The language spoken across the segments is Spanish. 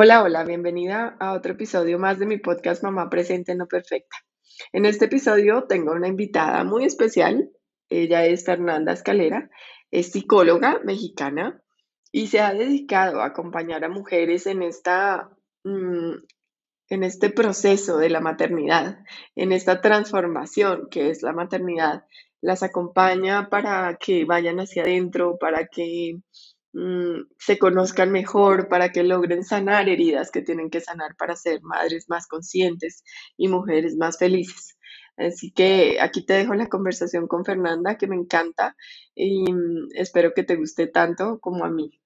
Hola, hola, bienvenida a otro episodio más de mi podcast Mamá Presente No Perfecta. En este episodio tengo una invitada muy especial. Ella es Fernanda Escalera, es psicóloga mexicana y se ha dedicado a acompañar a mujeres en, esta, mm, en este proceso de la maternidad, en esta transformación que es la maternidad. Las acompaña para que vayan hacia adentro, para que Mm, se conozcan mejor, para que logren sanar heridas que tienen que sanar para ser madres más conscientes y mujeres más felices. Así que aquí te dejo la conversación con Fernanda, que me encanta y mm, espero que te guste tanto como a mí.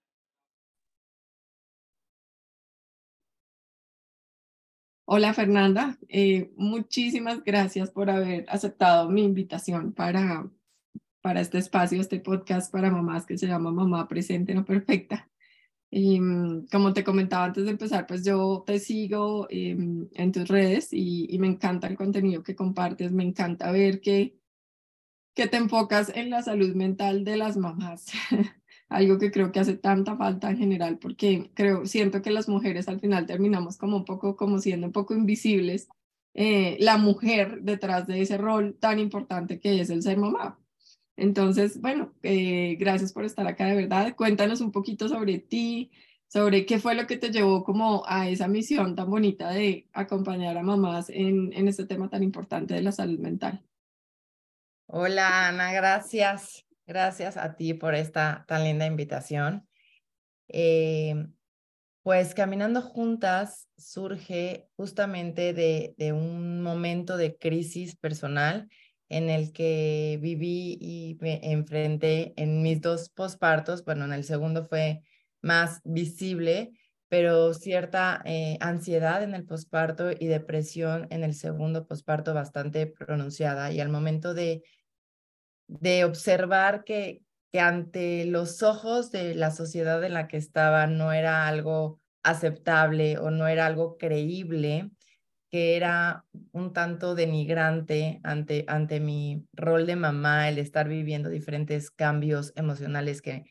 Hola Fernanda, eh, muchísimas gracias por haber aceptado mi invitación para para este espacio, este podcast para mamás que se llama Mamá Presente No Perfecta. Y mm, como te comentaba antes de empezar, pues yo te sigo em, en tus redes y, me encanta el contenido que compartes, me encanta ver que, que te enfocas en la salud mental de las mamás, algo que creo que hace tanta falta en general, porque creo, siento que las mujeres al final terminamos como un poco, como siendo un poco invisibles, eh, la mujer detrás de ese rol tan importante que es el ser mamá. Entonces, bueno, eh, gracias por estar acá de verdad. Cuéntanos un poquito sobre ti, sobre qué fue lo que te llevó como a esa misión tan bonita de acompañar a mamás en, en este tema tan importante de la salud mental. Hola Ana, gracias. Gracias a ti por esta tan linda invitación. Eh, pues Caminando Juntas surge justamente de, de un momento de crisis personal en el que viví y me enfrenté en mis dos pospartos. Bueno, en el segundo fue más visible, pero cierta eh, ansiedad en el posparto y depresión en el segundo posparto bastante pronunciada. Y al momento de, de observar que, que ante los ojos de la sociedad en la que estaba no era algo aceptable o no era algo creíble, que era un tanto denigrante ante, ante mi rol de mamá, el estar viviendo diferentes cambios emocionales que,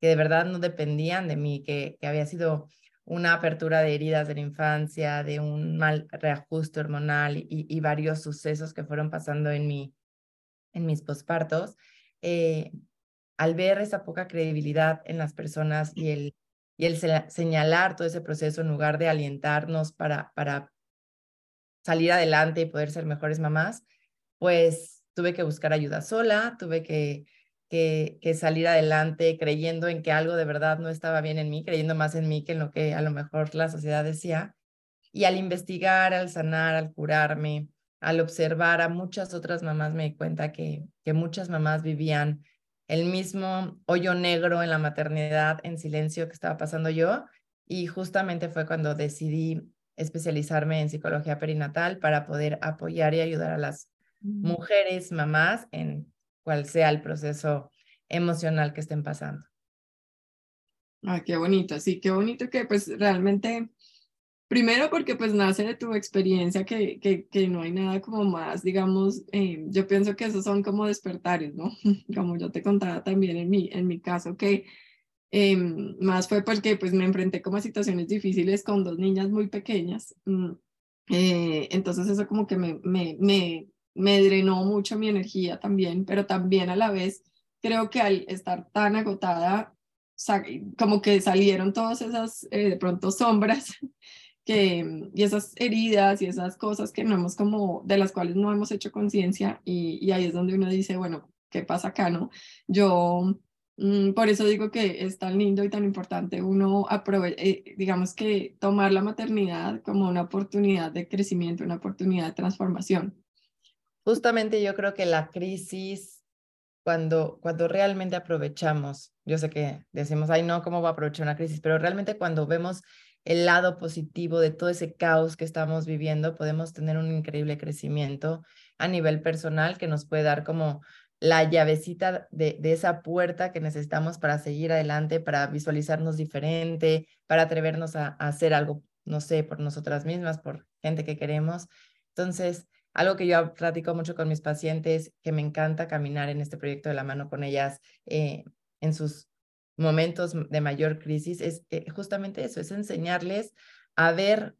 que de verdad no dependían de mí, que, que había sido una apertura de heridas de la infancia, de un mal reajuste hormonal y, varios sucesos que fueron pasando en, mi, en mis pospartos, eh, al ver esa poca credibilidad en las personas y el, y el señalar todo ese proceso en lugar de alientarnos para, para salir adelante y poder ser mejores mamás, pues tuve que buscar ayuda sola, tuve que, que, salir adelante creyendo en que algo de verdad no estaba bien en mí, creyendo más en mí que en lo que a lo mejor la sociedad decía. Y al investigar, al sanar, al curarme, al observar a muchas otras mamás, me di cuenta que, que muchas mamás vivían el mismo hoyo negro en la maternidad en silencio que estaba pasando yo. Y justamente fue cuando decidí especializarme en psicología perinatal para poder apoyar y ayudar a las mm. mujeres, mamás, en cual sea el proceso emocional que estén pasando. Ah, qué bonito, sí, qué bonito que pues realmente, primero porque pues nace de tu experiencia que, que, que no hay nada como más, digamos, eh, yo pienso que esos son como despertares, ¿no? Como yo te contaba también en mi, en mi caso, que Em, más fue porque pues me enfrenté como a situaciones difíciles con dos niñas muy pequeñas. Mm, eh, entonces eso como que me, me, me, me drenó mucho mi energía también, pero también a la vez creo que al estar tan agotada, como que salieron todas esas eh, de pronto sombras que, y esas heridas y esas cosas que no hemos como, de las cuales no hemos hecho conciencia y, y ahí es donde uno dice, bueno, ¿qué pasa acá, no? Yo Mm, por eso digo que es tan lindo y tan importante uno eh, digamos que tomar la maternidad como una oportunidad de crecimiento, una oportunidad de transformación. Justamente yo creo que la crisis, cuando, cuando realmente aprovechamos, yo sé que decimos, ay no, ¿cómo va a aprovechar una crisis? Pero realmente cuando vemos el lado positivo de todo ese caos que estamos viviendo, podemos tener un increíble crecimiento a nivel personal que nos puede dar como la llavecita de, esa puerta que necesitamos para seguir adelante, para visualizarnos diferente, para atrevernos a, hacer algo, no sé, por nosotras mismas, por gente que queremos. Entonces, algo que yo platico mucho con mis pacientes, que me encanta caminar en este proyecto de la mano con ellas eh, en sus momentos de mayor crisis, es eh, justamente eso, es enseñarles a ver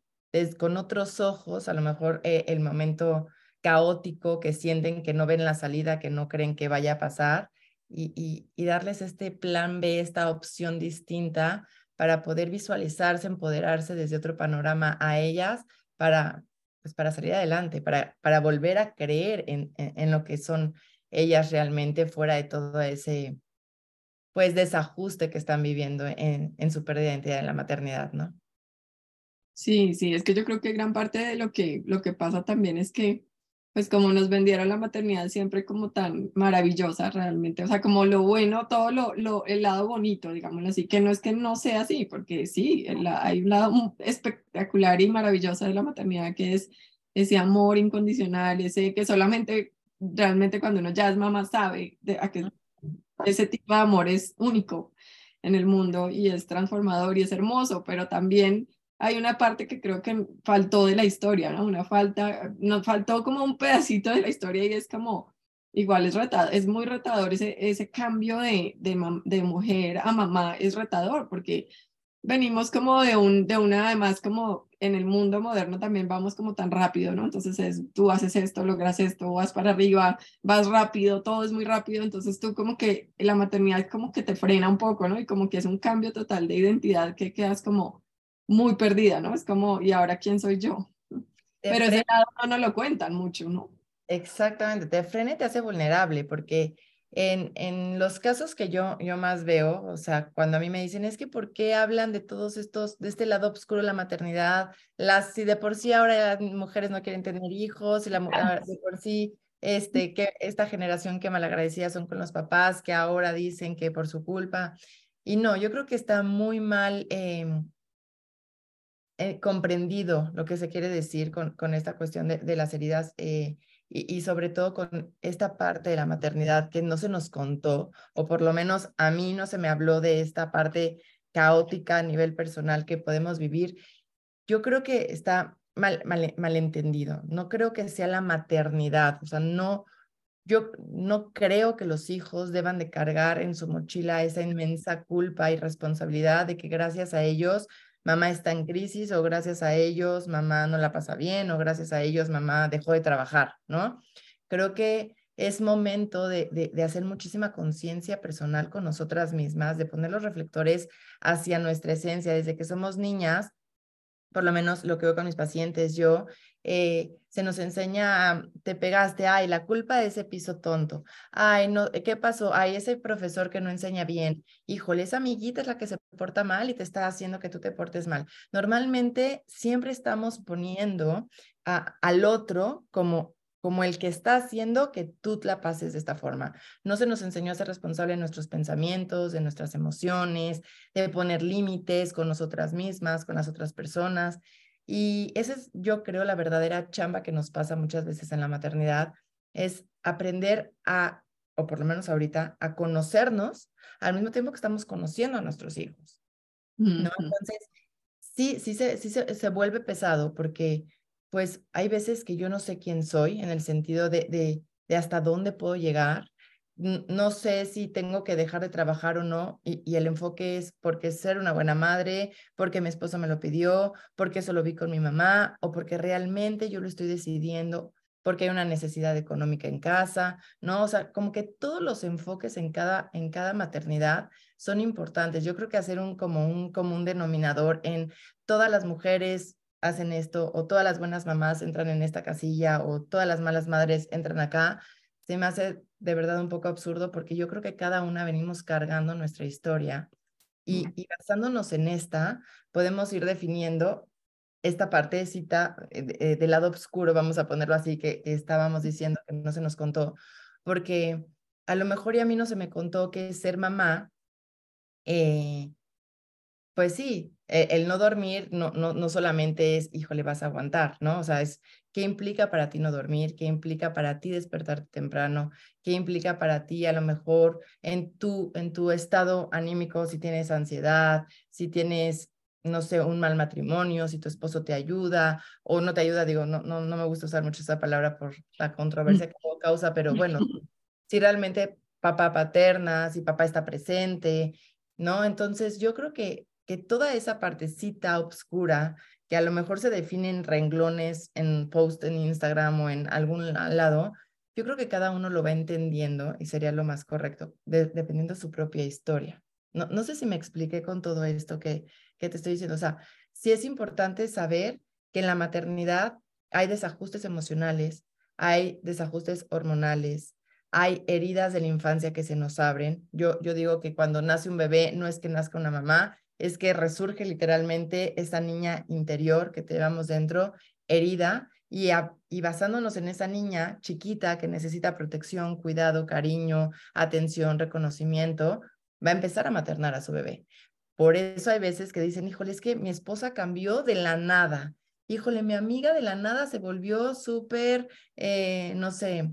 con otros ojos, a lo mejor eh, el momento caótico que sienten, que no ven la salida, que no creen que vaya a pasar, y, y, darles este plan B, esta opción distinta para poder visualizarse, empoderarse desde otro panorama a ellas, para, pues para salir adelante, para, para volver a creer en, en, lo que son ellas realmente fuera de todo ese pues desajuste que están viviendo en, en su pérdida de identidad en la maternidad, ¿no? Sí, sí, es que yo creo que gran parte de lo que, lo que pasa también es que, pues como nos vendieron la maternidad siempre como tan maravillosa realmente, o sea, como lo bueno, todo lo, lo el lado bonito, digámoslo así, que no es que no sea así, porque sí, hay un lado espectacular y maravilloso de la maternidad que es ese amor incondicional, ese que solamente realmente cuando uno ya es mamá sabe de, a que ese tipo de amor es único en el mundo y es transformador y es hermoso, pero también hay una parte que creo que faltó de la historia, ¿no? Una falta, nos faltó como un pedacito de la historia y es como, igual es retador, es muy retador ese, ese cambio de, de, de mujer a mamá, es retador porque venimos como de, un, de una, además como en el mundo moderno también vamos como tan rápido, ¿no? Entonces es, tú haces esto, logras esto, vas para arriba, vas rápido, todo es muy rápido, entonces tú como que la maternidad como que te frena un poco, ¿no? Y como que es un cambio total de identidad que quedas como muy perdida, ¿no? Es como, ¿y ahora quién soy yo? Pero ese lado no lo cuentan mucho, ¿no? Exactamente, te frena y te hace vulnerable, porque en, en los casos que yo, yo más veo, o sea, cuando a mí me dicen, es que ¿por qué hablan de todos estos, de este lado oscuro de la maternidad? Las, si de por sí ahora las mujeres no quieren tener hijos, y la mujer de por sí, este, que esta generación que malagradecida son con los papás, que ahora dicen que por su culpa. Y no, yo creo que está muy mal eh, eh, comprendido lo que se quiere decir con, con esta cuestión de, de las heridas eh, y, y, sobre todo con esta parte de la maternidad que no se nos contó, o por lo menos a mí no se me habló de esta parte caótica a nivel personal que podemos vivir. Yo creo que está mal, mal, malentendido. No creo que sea la maternidad, o sea, no, yo no creo que los hijos deban de cargar en su mochila esa inmensa culpa y responsabilidad de que gracias a ellos mamá está en crisis o gracias a ellos mamá no la pasa bien o gracias a ellos mamá dejó de trabajar, ¿no? Creo que es momento de, de, hacer muchísima conciencia personal con nosotras mismas, de poner los reflectores hacia nuestra esencia. Desde que somos niñas, por lo menos lo que veo con mis pacientes, yo, eh, se nos enseña, te pegaste, ay, la culpa de ese piso tonto, ay, no, ¿qué pasó? Ay, ese profesor que no enseña bien, híjole, esa amiguita es la que se porta mal y te está haciendo que tú te portes mal. Normalmente siempre estamos poniendo al otro como como el que está haciendo que tú la pases de esta forma. No se nos enseñó a ser responsable de nuestros pensamientos, de nuestras emociones, de poner límites con nosotras mismas, con las otras personas. Y esa es, yo creo, la verdadera chamba que nos pasa muchas veces en la maternidad, es aprender a, o por lo menos ahorita, a conocernos al mismo tiempo que estamos conociendo a nuestros hijos. ¿no? Entonces, sí, sí, se, sí se, se vuelve pesado porque pues hay veces que yo no sé quién soy en el sentido de, de, de hasta dónde puedo llegar. No sé si tengo que dejar de trabajar o no, y, el enfoque es porque ser una buena madre, porque mi esposo me lo pidió, porque eso lo vi con mi mamá, o porque realmente yo lo estoy decidiendo, porque hay una necesidad económica en casa, ¿no? O sea, como que todos los enfoques en cada, en cada maternidad son importantes. Yo creo que hacer un como un común denominador en todas las mujeres hacen esto, o todas las buenas mamás entran en esta casilla, o todas las malas madres entran acá, se me hace de verdad un poco absurdo porque yo creo que cada una venimos cargando nuestra historia y, y basándonos en esta, podemos ir definiendo esta partecita eh, eh, del lado oscuro, vamos a ponerlo así, que, estábamos diciendo que no se nos contó, porque a lo mejor y a mí no se me contó que ser mamá, eh, pues sí, e, el no dormir no, no, no solamente es, híjole, vas a aguantar, ¿no? O sea, es qué implica para ti no dormir, qué implica para ti despertarte temprano, qué implica para ti a lo mejor en tu, en tu estado anímico, si tienes ansiedad, si tienes, no sé, un mal matrimonio, si tu esposo te ayuda o no te ayuda, digo, no, no, no me gusta usar mucho esa palabra por la controversia que causa, pero bueno, si realmente papá paterna, si papá está presente, ¿no? Entonces yo creo que que toda esa partecita oscura que a lo mejor se definen renglones en post en Instagram o en algún lado, yo creo que cada uno lo va entendiendo y sería lo más correcto, dependiendo de su propia historia. No, no sé si me expliqué con todo esto que, que te estoy diciendo. O sea, sí es importante saber que en la maternidad hay desajustes emocionales, hay desajustes hormonales, hay heridas de la infancia que se nos abren. Yo, yo digo que cuando nace un bebé no es que nazca una mamá, es que resurge literalmente esa niña interior que llevamos dentro, herida, y, y basándonos en esa niña chiquita que necesita protección, cuidado, cariño, atención, reconocimiento, va a empezar a maternar a su bebé. Por eso hay veces que dicen, híjole, es que mi esposa cambió de la nada. Híjole, mi amiga de la nada se volvió súper, eh, no sé,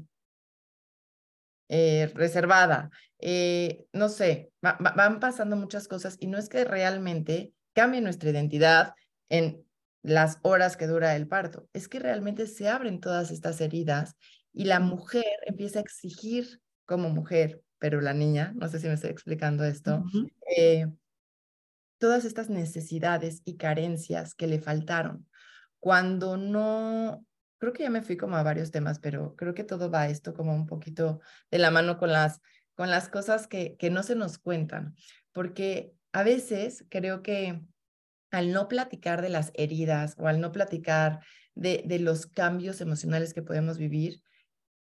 eh, reservada. Eh, no sé, van pasando muchas cosas y no es que realmente cambie nuestra identidad en las horas que dura el parto, es que realmente se abren todas estas heridas y la mujer empieza a exigir como mujer, pero la niña, no sé si me estoy explicando esto, eh, todas estas necesidades y carencias que le faltaron. Cuando no, creo que ya me fui como a varios temas, pero creo que todo va esto como un poquito de la mano con las, con las cosas que, que no se nos cuentan, porque a veces creo que al no platicar de las heridas o al no platicar de, de los cambios emocionales que podemos vivir,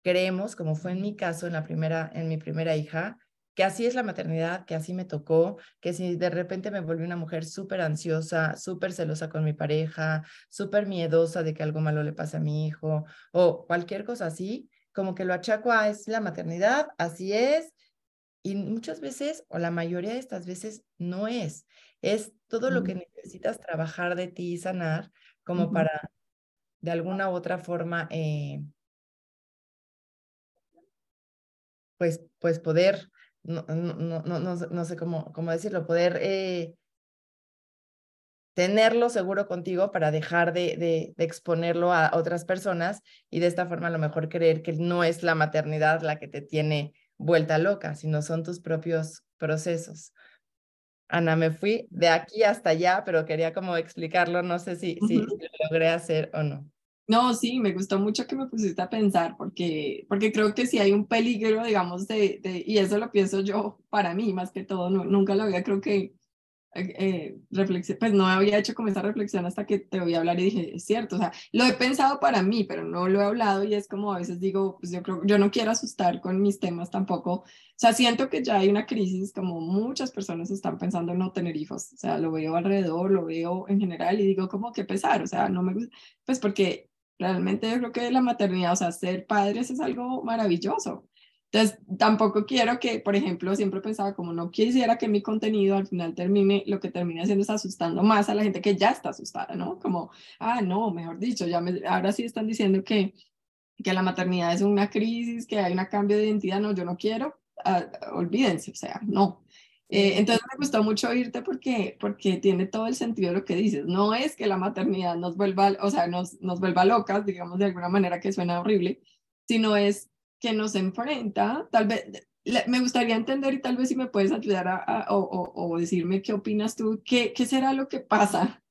creemos, como fue en mi caso, en, la primera, en mi primera hija, que así es la maternidad, que así me tocó, que si de repente me volví una mujer súper ansiosa, súper celosa con mi pareja, súper miedosa de que algo malo le pase a mi hijo o cualquier cosa así, como que lo achaco a es la maternidad, así es, y muchas veces, o la mayoría de estas veces, no es. Es todo lo que necesitas trabajar de ti y sanar como para, de alguna u otra forma, eh, pues, pues poder, no, no, no, no, no sé cómo, cómo decirlo, poder eh, tenerlo seguro contigo para dejar de, de, de, exponerlo a otras personas y de esta forma a lo mejor creer que no es la maternidad la que te tiene vuelta loca, sino son tus propios procesos. Ana, me fui de aquí hasta allá, pero quería como explicarlo, no sé si, si, lo logré hacer o no. No, sí, me gustó mucho que me pusiste a pensar, porque, porque creo que sí hay un peligro, digamos, de, de y eso lo pienso yo para mí más que todo, no, nunca lo había, creo que eh, reflexión, pues no había hecho como esa reflexión hasta que te voy a hablar y dije, es cierto, o sea, lo he pensado para mí, pero no lo he hablado y es como a veces digo, pues yo creo, yo no quiero asustar con mis temas tampoco, o sea, siento que ya hay una crisis, como muchas personas están pensando en no tener hijos, o sea, lo veo alrededor, lo veo en general y digo como que pesar, o sea, no me gusta, pues porque realmente yo creo que la maternidad, o sea, ser padres es algo maravilloso, entonces, tampoco quiero que, por ejemplo, siempre pensaba como no quisiera que mi contenido al final termine, lo que termine haciendo es asustando más a la gente que ya está asustada, ¿no? Como, ah, no, mejor dicho, ya me, ahora sí están diciendo que, que la maternidad es una crisis, que hay un cambio de identidad, no, yo no quiero, ah, olvídense, o sea, no. Eh, entonces me gustó mucho oírte porque, porque tiene todo el sentido de lo que dices. No es que la maternidad nos vuelva, o sea, nos, nos vuelva locas, digamos de alguna manera que suena horrible, sino es que nos enfrenta, tal vez, me gustaría entender y tal vez si me puedes ayudar a, o, o, decirme qué opinas tú, qué, qué será lo que pasa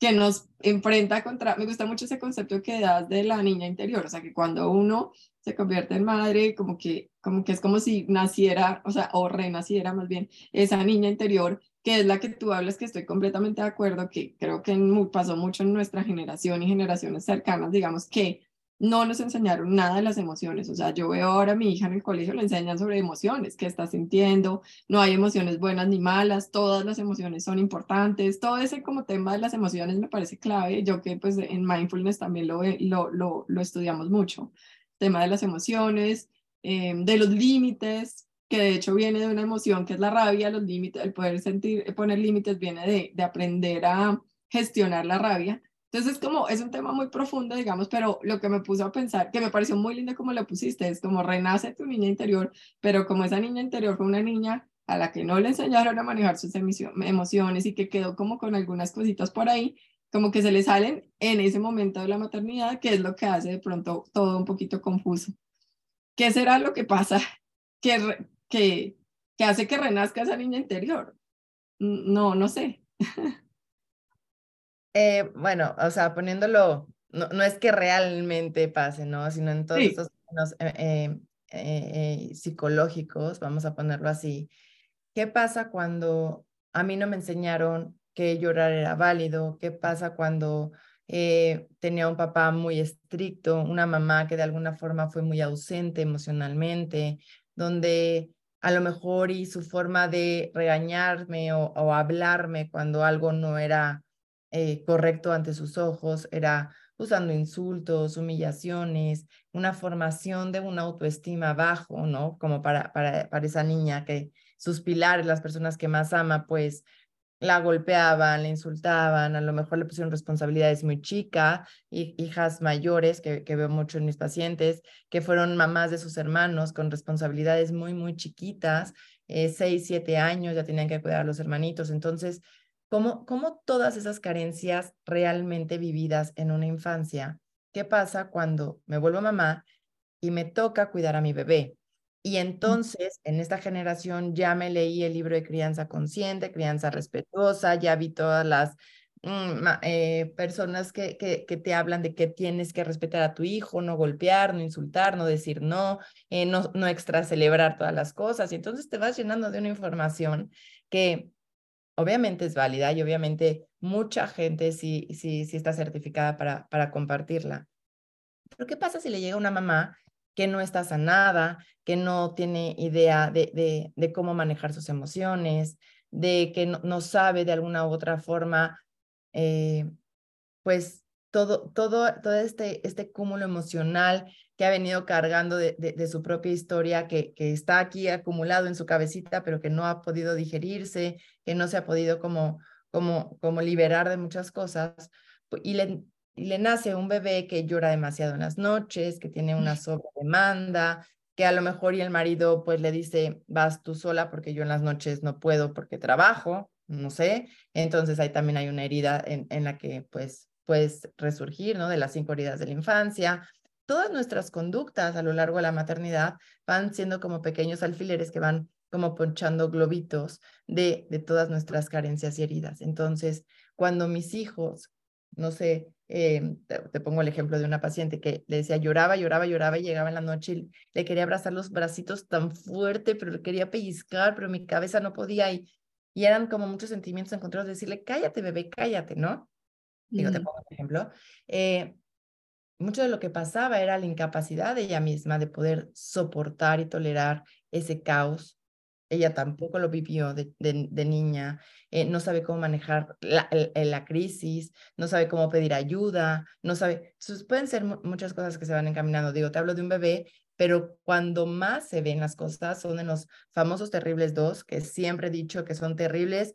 que nos enfrenta contra, me gusta mucho ese concepto que das de la niña interior, o sea, que cuando uno se convierte en madre, como que, como que es como si naciera, o sea, o renaciera más bien, esa niña interior, que es la que tú hablas, que estoy completamente de acuerdo, que creo que pasó mucho en nuestra generación y generaciones cercanas, digamos que no nos enseñaron nada de las emociones. O sea, yo veo ahora a mi hija en el colegio, le enseñan sobre emociones, qué está sintiendo, no hay emociones buenas ni malas, todas las emociones son importantes, todo ese como tema de las emociones me parece clave, yo que pues en mindfulness también lo, lo, lo, estudiamos mucho, tema de las emociones, eh, de los límites, que de hecho viene de una emoción que es la rabia, los límites, el poder sentir, poner límites viene de, de aprender a gestionar la rabia entonces, como es un tema muy profundo, digamos, pero lo que me puso a pensar, que me pareció muy lindo como lo pusiste, es como renace tu niña interior, pero como esa niña interior fue una niña a la que no le enseñaron a manejar sus emociones y que quedó como con algunas cositas por ahí, como que se le salen en ese momento de la maternidad, que es lo que hace de pronto todo un poquito confuso. ¿Qué será lo que pasa que, que, que hace que renazca esa niña interior? No, no sé. Eh, bueno, o sea, poniéndolo, no, no, es que realmente pase, ¿no? Sino en todos estos términos eh, eh, psicológicos, vamos a ponerlo así. ¿Qué pasa cuando a mí no me enseñaron que llorar era válido? ¿Qué pasa cuando tenía un papá muy estricto, una mamá que de alguna forma fue muy ausente emocionalmente, donde a lo mejor y su forma de regañarme o, o hablarme cuando algo no era eh, correcto ante sus ojos, era usando insultos, humillaciones, una formación de una autoestima bajo, ¿no? Como para, para, para esa niña que sus pilares, las personas que más ama, pues la golpeaban, le insultaban, a lo mejor le pusieron responsabilidades muy chicas, hijas mayores, que, que, veo mucho en mis pacientes, que fueron mamás de sus hermanos con responsabilidades muy, muy chiquitas, eh, seis, siete años, ya tenían que cuidar a los hermanitos. Entonces, ¿Cómo, ¿Cómo todas esas carencias realmente vividas en una infancia? ¿Qué pasa cuando me vuelvo mamá y me toca cuidar a mi bebé? Y entonces, en esta generación ya me leí el libro de crianza consciente, crianza respetuosa, ya vi todas las mm, eh, personas que, que, que, te hablan de que tienes que respetar a tu hijo, no golpear, no insultar, no decir no, eh, no, no extra celebrar todas las cosas. Y entonces te vas llenando de una información que obviamente es válida y obviamente mucha gente sí, sí, sí está certificada para, para compartirla. Pero ¿qué pasa si le llega una mamá que no está sanada, que no tiene idea de, de, cómo manejar sus emociones, de que no, no sabe de alguna u otra forma, eh, pues todo, todo, todo este, este cúmulo emocional que ha venido cargando de, de, su propia historia, que, que, está aquí acumulado en su cabecita, pero que no ha podido digerirse, que no se ha podido como, como, como liberar de muchas cosas. Y le, y le nace un bebé que llora demasiado en las noches, que tiene una sobredemanda, que a lo mejor y el marido pues le dice, vas tú sola porque yo en las noches no puedo porque trabajo, no sé. Entonces ahí también hay una herida en, en la que pues puedes resurgir, ¿no? De las cinco heridas de la infancia todas nuestras conductas a lo largo de la maternidad van siendo como pequeños alfileres que van como ponchando globitos de, de todas nuestras carencias y heridas. Entonces, cuando mis hijos, no sé, eh, te, pongo el ejemplo de una paciente que le decía lloraba, lloraba, lloraba y llegaba en la noche y le quería abrazar los bracitos tan fuerte, pero le quería pellizcar, pero mi cabeza no podía y, y eran como muchos sentimientos encontrados de decirle, cállate, bebé, cállate, ¿no? Digo, te pongo un ejemplo. Eh, mucho de lo que pasaba era la incapacidad de ella misma de poder soportar y tolerar ese caos. Ella tampoco lo vivió de, niña, eh, no sabe cómo manejar la, la, crisis, no sabe cómo pedir ayuda, no sabe. Entonces, pueden ser muchas cosas que se van encaminando. Digo, te hablo de un bebé, pero cuando más se ven las cosas son en los famosos terribles dos, que siempre he dicho que son terribles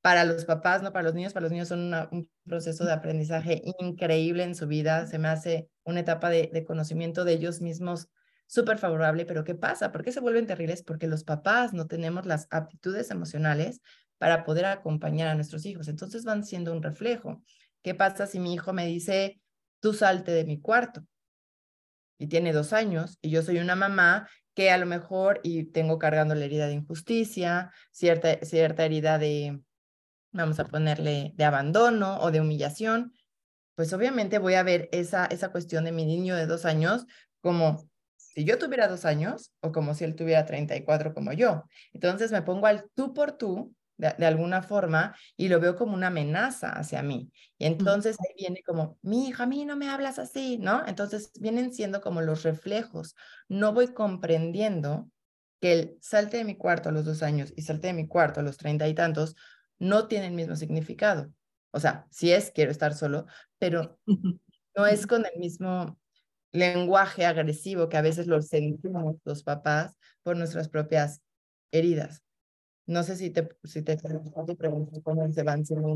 para los papás, no para los niños, para los niños son un proceso de aprendizaje increíble en su vida, se me hace una etapa de, conocimiento de ellos mismos súper favorable, pero ¿qué pasa? ¿Por qué se vuelven terribles? Porque los papás no tenemos las aptitudes emocionales para poder acompañar a nuestros hijos, entonces van siendo un reflejo. ¿Qué pasa si mi hijo me dice, tú salte de mi cuarto? Y tiene dos años y yo soy una mamá que a lo mejor y tengo cargando la herida de injusticia, cierta, cierta herida de, vamos a ponerle de abandono o de humillación, pues obviamente voy a ver esa, esa cuestión de mi niño de dos años como si yo tuviera dos años o como si él tuviera 34 como yo. Entonces me pongo al tú por tú de, de, alguna forma y lo veo como una amenaza hacia mí. Y entonces ahí viene como, mi hija, a mí no me hablas así, ¿no? Entonces vienen siendo como los reflejos. No voy comprendiendo que el salte de mi cuarto a los dos años y salte de mi cuarto a los treinta y tantos no tiene el mismo significado. O sea, sí es quiero estar solo, pero no es con el mismo lenguaje agresivo que a veces lo sentimos los papás por nuestras propias heridas. No sé si te, si te preguntas cómo se van siendo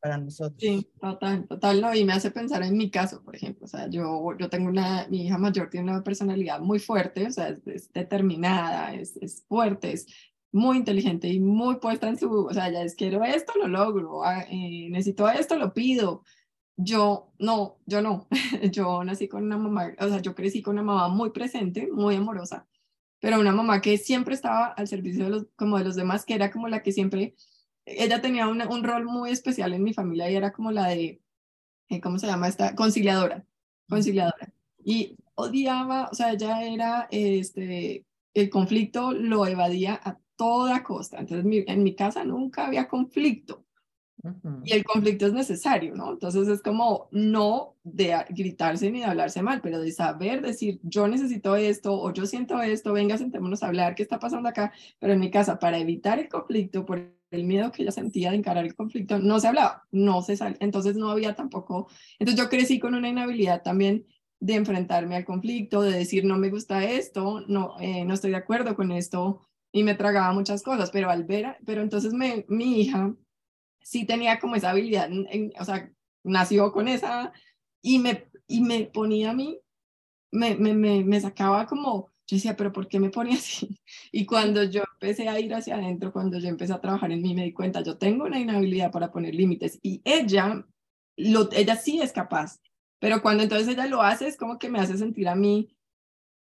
para nosotros. Sí, total, total, no, y me hace pensar en mi caso, por ejemplo, o sea, yo, yo tengo una, mi hija mayor tiene una personalidad muy fuerte, o sea, es, determinada, es, es fuerte, es, muy inteligente y muy puesta en su, o sea, ya es quiero esto, lo logro, ah, eh, necesito esto, lo pido. Yo no, yo no, yo nací con una mamá, o sea, yo crecí con una mamá muy presente, muy amorosa, pero una mamá que siempre estaba al servicio de los, como de los demás, que era como la que siempre ella tenía un rol muy especial en mi familia y era como la de, eh, ¿cómo se llama esta? Conciliadora, conciliadora. Y odiaba, o sea, ella era, este, el conflicto lo evadía a toda costa. Entonces, en mi casa nunca había conflicto. Y el conflicto es necesario, ¿no? Entonces es como no de gritarse ni de hablarse mal, pero de saber decir, yo necesito esto o yo siento esto, venga, sentémonos a hablar, ¿qué está pasando acá? Pero en mi casa, para evitar el conflicto, por el miedo que ella sentía de encarar el conflicto, no se hablaba, no se sale. Entonces no había tampoco, entonces yo crecí con una inhabilidad también de enfrentarme al conflicto, de decir, no me gusta esto, no, eh, no estoy de acuerdo con esto, y me tragaba muchas cosas, pero al ver, pero entonces mi hija sí tenía como esa habilidad, o sea, nació con esa y me, y me ponía a mí, me, me, me, sacaba como, yo decía, pero ¿por qué me pone así? Y cuando yo empecé a ir hacia adentro, cuando yo empecé a trabajar en mí, me di cuenta, yo tengo una inhabilidad para poner límites y ella, lo, ella sí es capaz, pero cuando entonces ella lo hace, es como que me hace sentir a mí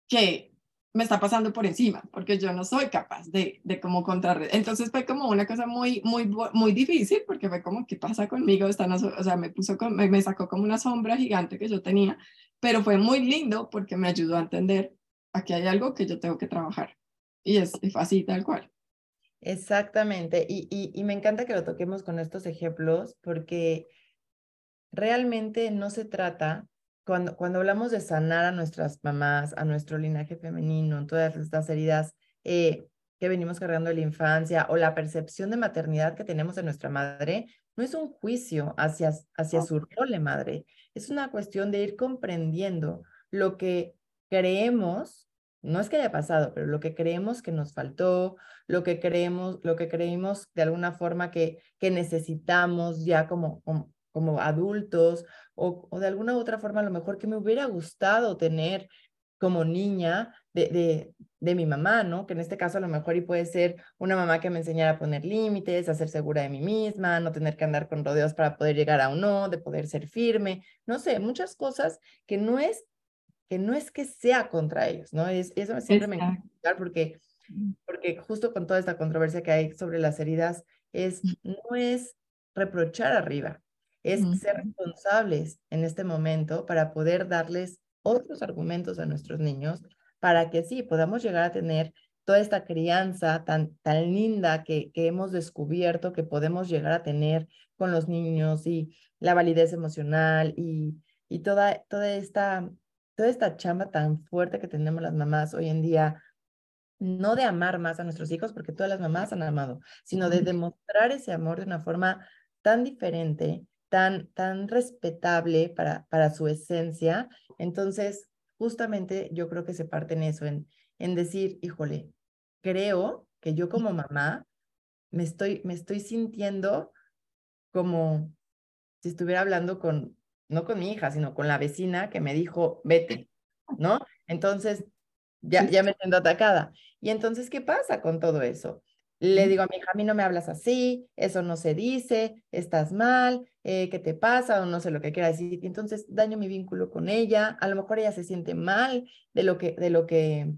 que me está pasando por encima, porque yo no soy capaz de, de como contrarrestar. Entonces fue como una cosa muy, muy, muy difícil, porque fue como, ¿qué pasa conmigo? Están, o sea, me, puso me, me sacó como una sombra gigante que yo tenía, pero fue muy lindo porque me ayudó a entender, aquí hay algo que yo tengo que trabajar. Y es, es así, tal cual. Exactamente. Y, y, y me encanta que lo toquemos con estos ejemplos, porque realmente no se trata cuando, cuando hablamos de sanar a nuestras mamás, a nuestro linaje femenino, todas estas heridas eh, que venimos cargando de la infancia o la percepción de maternidad que tenemos de nuestra madre, no es un juicio hacia, hacia su rol de madre, es una cuestión de ir comprendiendo lo que creemos, no es que haya pasado, pero lo que creemos que nos faltó, lo que creemos, lo que creímos de alguna forma que, que necesitamos ya como, como, como adultos o, o, de alguna u otra forma a lo mejor que me hubiera gustado tener como niña de, de, de, mi mamá, ¿no? Que en este caso a lo mejor y puede ser una mamá que me enseñara a poner límites, a ser segura de mí misma, no tener que andar con rodeos para poder llegar a un no, de poder ser firme, no sé, muchas cosas que no es que no es que sea contra ellos, ¿no? Es, eso siempre me encanta porque, porque justo con toda esta controversia que hay sobre las heridas, es, no es reprochar arriba, es ser responsables en este momento para poder darles otros argumentos a nuestros niños para que sí podamos llegar a tener toda esta crianza tan, tan linda que, que hemos descubierto que podemos llegar a tener con los niños y la validez emocional y, y toda, toda, esta, toda esta chamba tan fuerte que tenemos las mamás hoy en día, no de amar más a nuestros hijos, porque todas las mamás han amado, sino de demostrar ese amor de una forma tan diferente tan, tan respetable para, para su esencia. Entonces, justamente yo creo que se parte en eso, en, en decir, híjole, creo que yo como mamá me estoy, me estoy sintiendo como si estuviera hablando con, no con mi hija, sino con la vecina que me dijo, vete, ¿no? Entonces, ya, ya me siento atacada. Y entonces, ¿qué pasa con todo eso? Le digo a mi hija, a mí no me hablas así, eso no se dice, estás mal, eh, ¿qué te pasa? O no sé lo que quiera decir. Entonces daño mi vínculo con ella, a lo mejor ella se siente mal de lo que, de lo que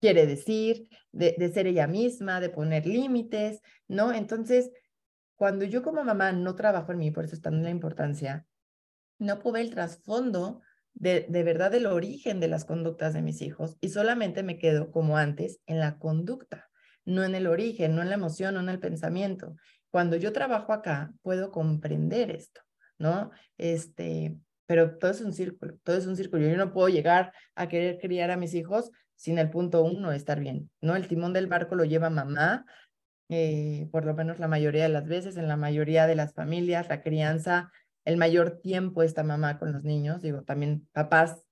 quiere decir, de, de ser ella misma, de poner límites, ¿no? Entonces, cuando yo como mamá no trabajo en mí, por eso está en la importancia, no puedo ver el trasfondo de, de verdad del origen de las conductas de mis hijos y solamente me quedo como antes en la conducta no en el origen, no en la emoción, no en el pensamiento. Cuando yo trabajo acá, puedo comprender esto, ¿no? Este, pero todo es un círculo, todo es un círculo. Yo no puedo llegar a querer criar a mis hijos sin el punto uno estar bien, ¿no? El timón del barco lo lleva mamá, eh, por lo menos la mayoría de las veces, en la mayoría de las familias, la crianza, el mayor tiempo está mamá con los niños, digo, también papás,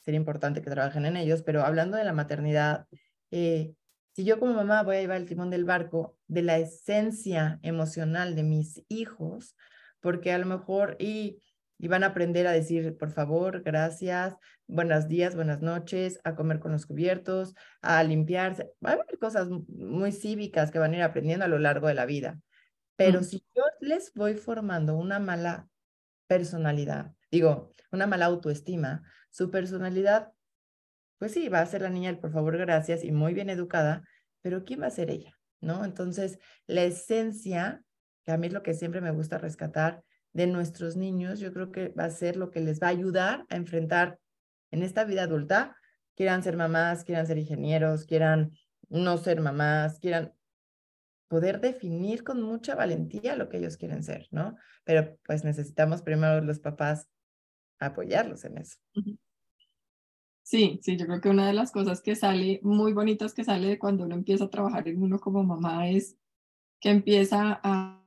sería importante que trabajen en ellos, pero hablando de la maternidad, eh, si yo como mamá voy a llevar el timón del barco de la esencia emocional de mis hijos, porque a lo mejor y, van a aprender a decir, por favor, gracias, buenos días, buenas noches, a comer con los cubiertos, a limpiarse. Va a haber cosas muy cívicas que van a ir aprendiendo a lo largo de la vida. Pero mm. si yo les voy formando una mala personalidad, digo, una mala autoestima, su personalidad pues sí, va a ser la niña el por favor, gracias y muy bien educada, pero ¿quién va a ser ella? ¿no? Entonces, la esencia, que a mí es lo que siempre me gusta rescatar de nuestros niños, yo creo que va a ser lo que les va a ayudar a enfrentar en esta vida adulta, quieran ser mamás, quieran ser ingenieros, quieran no ser mamás, quieran poder definir con mucha valentía lo que ellos quieren ser, ¿no? Pero pues necesitamos primero los papás apoyarlos en eso. Sí, sí, yo creo que una de las cosas que sale, muy bonitas que sale de cuando uno empieza a trabajar en uno como mamá es que empieza a,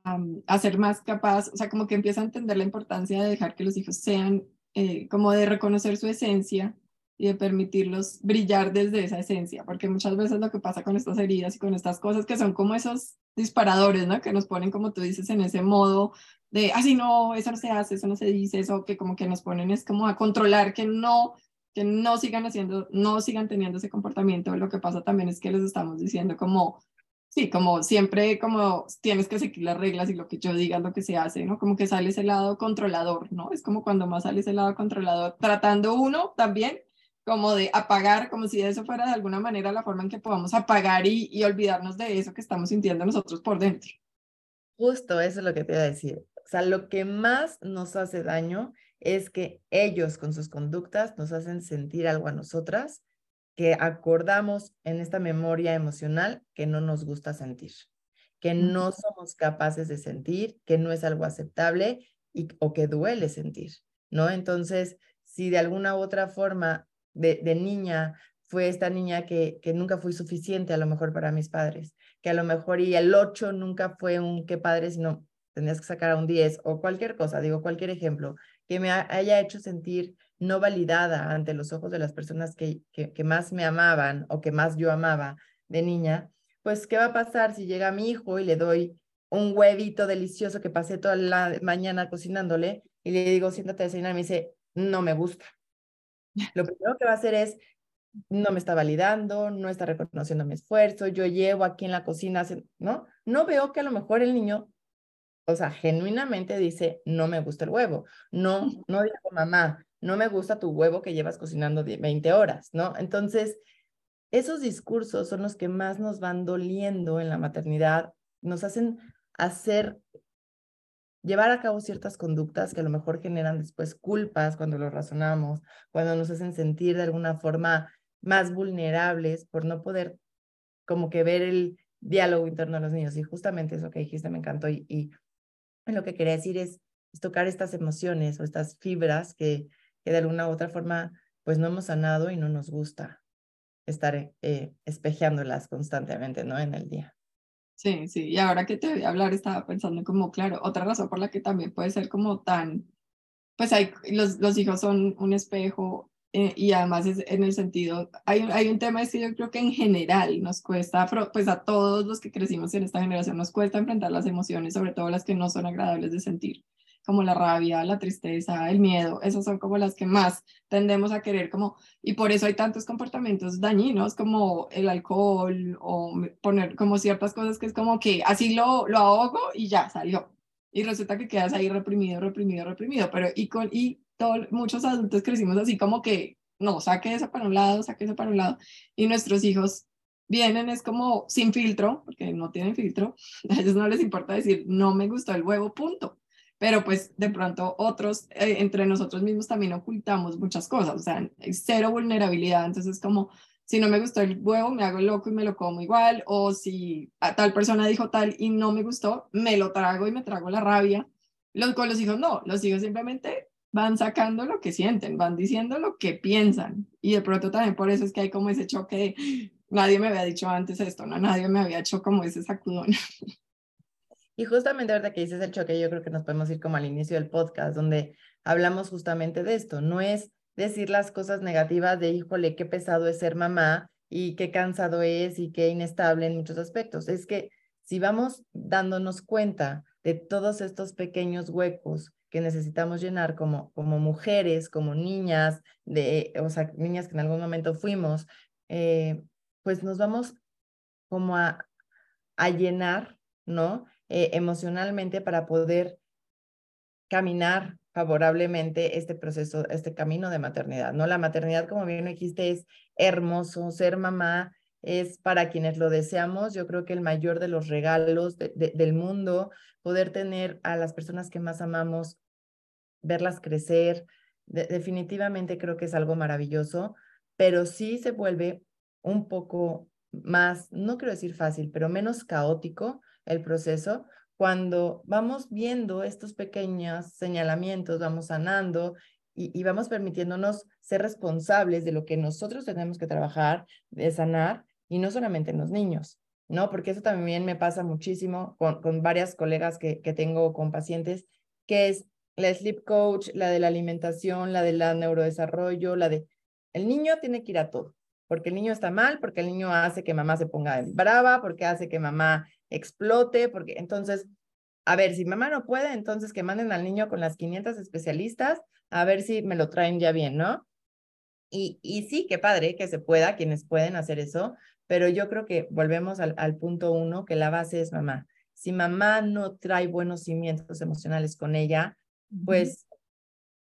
a, ser más capaz, o sea, como que empieza a entender la importancia de dejar que los hijos sean, eh, como de reconocer su esencia y de permitirlos brillar desde esa esencia, porque muchas veces lo que pasa con estas heridas y con estas cosas que son como esos disparadores, ¿no? Que nos ponen, como tú dices, en ese modo de, así no, eso no se hace, eso no se dice, eso que como que nos ponen es como a controlar que no que no sigan haciendo, no sigan teniendo ese comportamiento. Lo que pasa también es que les estamos diciendo como, sí, como siempre, como tienes que seguir las reglas y lo que yo diga es lo que se hace, ¿no? Como que sale ese lado controlador, ¿no? Es como cuando más sale ese lado controlador, tratando uno también como de apagar, como si eso fuera de alguna manera la forma en que podamos apagar y, y olvidarnos de eso que estamos sintiendo nosotros por dentro. Justo eso es lo que te iba a decir. O sea, lo que más nos hace daño es que ellos con sus conductas nos hacen sentir algo a nosotras que acordamos en esta memoria emocional que no nos gusta sentir, que no somos capaces de sentir, que no es algo aceptable y, o que duele sentir, ¿no? Entonces, si de alguna u otra forma de, de niña fue esta niña que, que nunca fui suficiente a lo mejor para mis padres, que a lo mejor y el 8 nunca fue un qué padre, sino tenías que sacar a un 10 o cualquier cosa, digo cualquier ejemplo, que me haya hecho sentir no validada ante los ojos de las personas que, que, más me amaban o que más yo amaba de niña, pues, ¿qué va a pasar si llega mi hijo y le doy un huevito delicioso que pasé toda la mañana cocinándole y le digo, siéntate a desayunar me dice, no me gusta? Lo primero que va a hacer es, no me está validando, no está reconociendo mi esfuerzo, yo llevo aquí en la cocina, ¿no? No veo que a lo mejor el niño o sea, genuinamente dice, no me gusta el huevo. No, no digo, mamá, no me gusta tu huevo que llevas cocinando 20 horas, ¿no? Entonces, esos discursos son los que más nos van doliendo en la maternidad, nos hacen hacer, llevar a cabo ciertas conductas que a lo mejor generan después culpas cuando lo razonamos, cuando nos hacen sentir de alguna forma más vulnerables por no poder como que ver el diálogo interno de los niños. Y justamente eso que dijiste me encantó y, y lo que quería decir es, tocar estas emociones o estas fibras que, que, de alguna u otra forma pues no hemos sanado y no nos gusta estar eh, espejeándolas constantemente, ¿no? En el día. Sí, sí, y ahora que te voy a hablar estaba pensando como, claro, otra razón por la que también puede ser como tan, pues hay, los, los hijos son un espejo eh, y además es en el sentido, hay, hay un tema que yo creo que en general nos cuesta, pues a todos los que crecimos en esta generación nos cuesta enfrentar las emociones, sobre todo las que no son agradables de sentir, como la rabia, la tristeza, el miedo, esas son como las que más tendemos a querer como, y por eso hay tantos comportamientos dañinos como el alcohol o poner como ciertas cosas que es como que así lo, lo ahogo y ya salió. Y resulta que quedas ahí reprimido, reprimido, reprimido, pero y con, y muchos adultos crecimos así como que, no, saque eso para un lado, saque eso para un lado, y nuestros hijos vienen es como sin filtro, porque no tienen filtro, a ellos no les importa decir, no me gustó el huevo, punto. Pero pues de pronto otros, eh, entre nosotros mismos también ocultamos muchas cosas, o sea, cero vulnerabilidad, entonces es como, si no me gustó el huevo, me hago loco y me lo como igual, o si a tal persona dijo tal y no me gustó, me lo trago y me trago la rabia. Los, con los hijos no, los hijos simplemente van sacando lo que sienten, van diciendo lo que piensan. Y de pronto también por eso es que hay como ese choque de, nadie me había dicho antes esto, ¿no? Nadie me había hecho como ese sacudón. Y justamente ahorita que dices el choque, yo creo que nos podemos ir como al inicio del podcast, donde hablamos justamente de esto. No es decir las cosas negativas de, híjole, qué pesado es ser mamá y qué cansado es y qué inestable en muchos aspectos. Es que si vamos dándonos cuenta de todos estos pequeños huecos que necesitamos llenar como, como mujeres, como niñas, de, o sea, niñas que en algún momento fuimos, eh, pues nos vamos como a, a llenar, ¿no? Eh, emocionalmente para poder caminar favorablemente este proceso, este camino de maternidad, ¿no? La maternidad, como bien dijiste, es hermoso, ser mamá es para quienes lo deseamos, yo creo que el mayor de los regalos del mundo, poder tener a las personas que más amamos, verlas crecer, definitivamente creo que es algo maravilloso, pero sí se vuelve un poco más, no quiero decir fácil, pero menos caótico el proceso cuando vamos viendo estos pequeños señalamientos, vamos sanando y, vamos permitiéndonos ser responsables de lo que nosotros tenemos que trabajar, de sanar, y no solamente en los niños, ¿no? Porque eso también me pasa muchísimo con, con varias colegas que, que tengo con pacientes, que es la sleep coach, la de la alimentación, la de la neurodesarrollo, la de... El niño tiene que ir a todo, porque el niño está mal, porque el niño hace que mamá se ponga brava, porque hace que mamá explote, porque entonces, a ver, si mamá no puede, entonces que manden al niño con las 500 especialistas a ver si me lo traen ya bien, ¿no? Y, y sí, qué padre que se pueda, quienes pueden hacer eso, pero yo creo que volvemos al, al punto uno, que la base es mamá. Si mamá no trae buenos cimientos emocionales con ella, pues,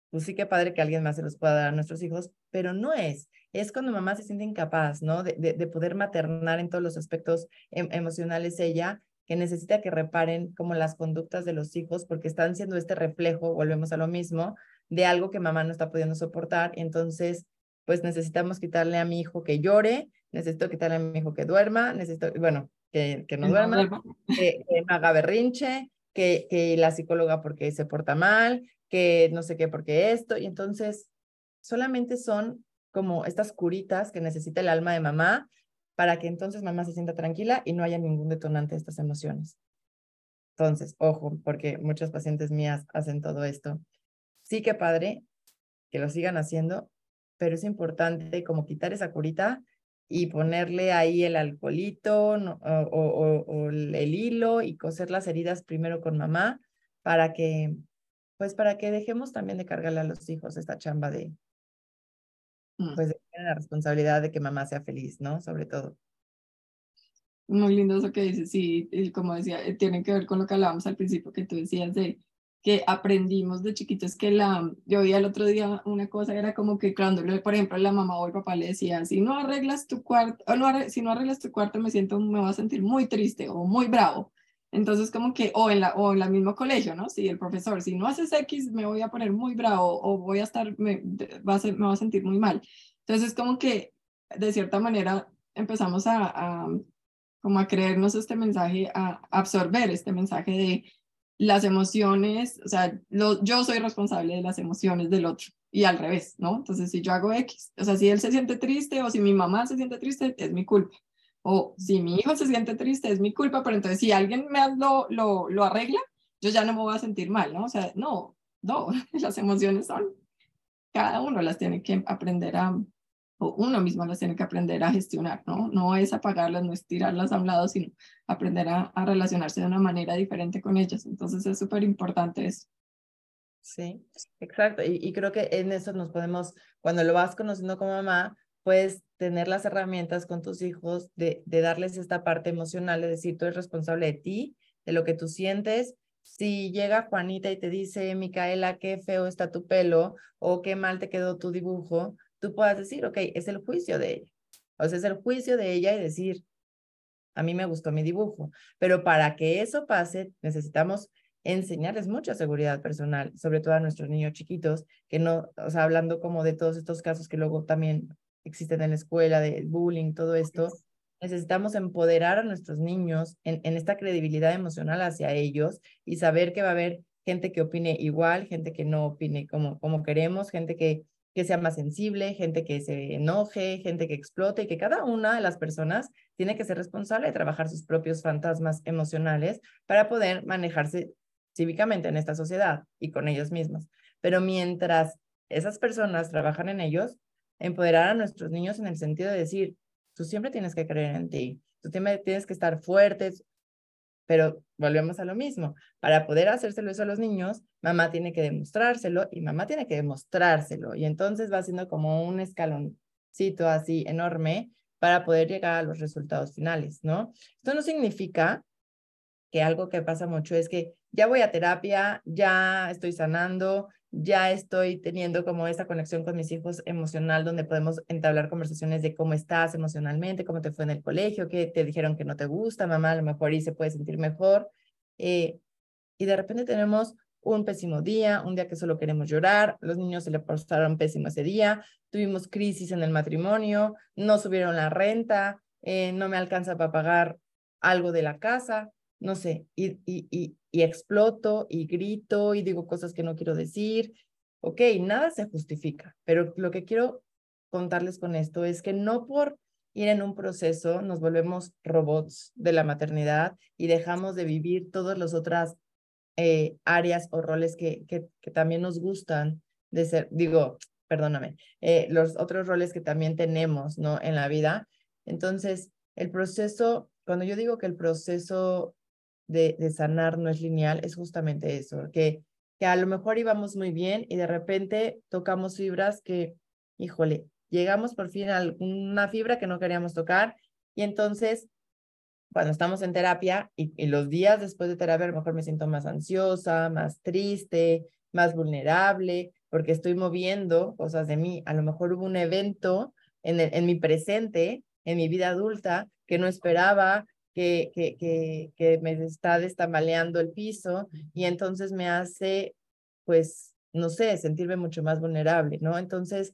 pues sí que padre que alguien más se los pueda dar a nuestros hijos, pero no es. Es cuando mamá se siente incapaz, ¿no? De, de, poder maternar en todos los aspectos em, emocionales ella, que necesita que reparen como las conductas de los hijos, porque están siendo este reflejo, volvemos a lo mismo, de algo que mamá no está pudiendo soportar. Entonces, pues necesitamos quitarle a mi hijo que llore, necesito quitarle a mi hijo que duerma, necesito, bueno, que, que no duerma, que, que, haga berrinche, que, que la psicóloga porque se porta mal, que no sé qué porque esto, y entonces solamente son como estas curitas que necesita el alma de mamá para que entonces mamá se sienta tranquila y no haya ningún detonante de estas emociones. Entonces, ojo, porque muchas pacientes mías hacen todo esto. Sí que padre que lo sigan haciendo, pero es importante como quitar esa curita y ponerle ahí el alcoholito o, el hilo y coser las heridas primero con mamá para que, pues para que dejemos también de cargarle a los hijos esta chamba de, mm. pues de tener la responsabilidad de que mamá sea feliz, ¿no? Sobre todo. Muy lindo eso que dices, sí, y como decía, eh, tiene que ver con lo que hablábamos al principio, que tú decías de que aprendimos de chiquitos que la, yo vi el otro día una cosa, era como que cuando, por ejemplo, la mamá o el papá le decía, si no arreglas tu cuarto, o no, si no arreglas tu cuarto me siento, me voy a sentir muy triste o muy bravo. Entonces, como que, o en la, o en la mismo colegio, ¿no? Si el profesor, si no haces X, me voy a poner muy bravo o voy a estar, me, va a ser, me voy a sentir muy mal. Entonces, como que, de cierta manera, empezamos a, a como a creernos este mensaje, a absorber este mensaje de las emociones, o sea, yo soy responsable de las emociones del otro y al revés, ¿no? Entonces, si yo hago X, o sea, si él se siente triste o si mi mamá se siente triste, es mi culpa. O si mi hijo se siente triste, es mi culpa, pero entonces si alguien me lo, lo, lo arregla, yo ya no me voy a sentir mal, ¿no? O sea, no, no, las emociones son, cada uno las tiene que aprender a, uno mismo las tiene que aprender a gestionar, ¿no? No es apagarlas, no es tirarlas a un lado, sino aprender a, relacionarse de una manera diferente con ellas. Entonces es súper importante eso. Sí, exacto. Y, y, creo que en eso nos podemos, cuando lo vas conociendo como mamá, puedes tener las herramientas con tus hijos de, de darles esta parte emocional, es decir, tú eres responsable de ti, de lo que tú sientes. Si llega Juanita y te dice, Micaela, qué feo está tu pelo o qué mal te quedó tu dibujo, tú puedas decir, ok, es el juicio de ella. O sea, es el juicio de ella y decir, a mí me gustó mi dibujo. Pero para que eso pase, necesitamos enseñarles mucha seguridad personal, sobre todo a nuestros niños chiquitos, que no, o sea, hablando como de todos estos casos que luego también existen en la escuela, de bullying, todo esto, necesitamos empoderar a nuestros niños en, en esta credibilidad emocional hacia ellos y saber que va a haber gente que opine igual, gente que no opine como, como queremos, gente que que sea más sensible, gente que se enoje, gente que explote y que cada una de las personas tiene que ser responsable de trabajar sus propios fantasmas emocionales para poder manejarse cívicamente en esta sociedad y con ellos mismos. Pero mientras esas personas trabajan en ellos, empoderar a nuestros niños en el sentido de decir, tú siempre tienes que creer en ti, tú tienes que estar fuerte, pero volvemos a lo mismo. Para poder hacérselo eso a los niños, mamá tiene que demostrárselo y mamá tiene que demostrárselo. Y entonces va siendo como un escaloncito así enorme para poder llegar a los resultados finales, ¿no? Esto no significa que algo que pasa mucho es que ya voy a terapia, ya estoy sanando, ya estoy teniendo como esta conexión con mis hijos emocional donde podemos entablar conversaciones de cómo estás emocionalmente, cómo te fue en el colegio, qué te dijeron que no te gusta, mamá, a lo mejor y se puede sentir mejor. Eh, y de repente tenemos un pésimo día, un día que solo queremos llorar, los niños se le pasaron pésimo ese día, tuvimos crisis en el matrimonio, no subieron la renta, eh, no me alcanza para pagar algo de la casa, no sé, y, y, y, y exploto y grito y digo cosas que no quiero decir. Ok, nada se justifica, pero lo que quiero contarles con esto es que no por ir en un proceso nos volvemos robots de la maternidad y dejamos de vivir todas las otras eh, áreas o roles que, que, que, también nos gustan de ser, digo, perdóname, eh, los otros roles que también tenemos, ¿no? En la vida. Entonces, el proceso, cuando yo digo que el proceso de, sanar no es lineal, es justamente eso, que, que a lo mejor íbamos muy bien y de repente tocamos fibras que, híjole, llegamos por fin a una fibra que no queríamos tocar y entonces cuando estamos en terapia y, y, los días después de terapia a lo mejor me siento más ansiosa, más triste, más vulnerable, porque estoy moviendo cosas de mí. A lo mejor hubo un evento en, en mi presente, en mi vida adulta, que no esperaba, que, que, que, me está destambaleando el piso y entonces me hace, pues, no sé, sentirme mucho más vulnerable, ¿no? Entonces,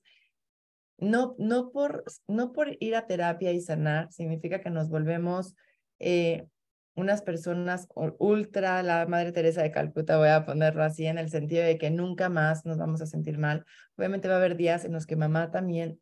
no, no, por, no por ir a terapia y sanar significa que nos volvemos eh, unas personas ultra, la Madre Teresa de Calcuta, voy a ponerlo así, en el sentido de que nunca más nos vamos a sentir mal. Obviamente va a haber días en los que mamá también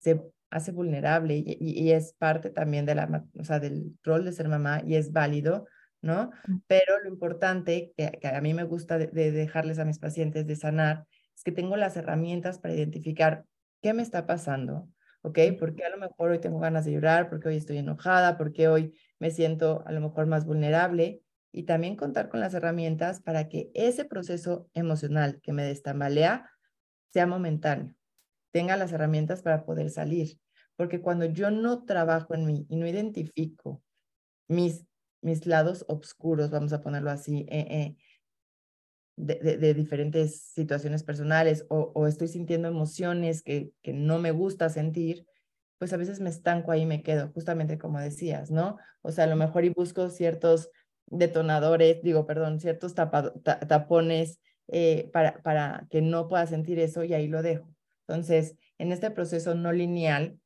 se hace vulnerable y, y, es parte también de la, o sea, del rol de ser mamá y es válido, ¿no? Mm. Pero lo importante que, que a mí me gusta de, de, dejarles a mis pacientes de sanar es que tengo las herramientas para identificar qué me está pasando, ¿ok? Porque a lo mejor hoy tengo ganas de llorar, porque hoy estoy enojada, porque hoy me siento a lo mejor más vulnerable y también contar con las herramientas para que ese proceso emocional que me destambalea sea momentáneo, tenga las herramientas para poder salir. Porque cuando yo no trabajo en mí y no identifico mis, mis lados oscuros, vamos a ponerlo así, eh, eh, de, de, diferentes situaciones personales o, estoy sintiendo emociones que, que no me gusta sentir, pues a veces me estanco ahí y me quedo, justamente como decías, ¿no? O sea, a lo mejor y busco ciertos detonadores, digo, perdón, ciertos tapones eh, para, para que no pueda sentir eso y ahí lo dejo. Entonces, en este proceso no lineal,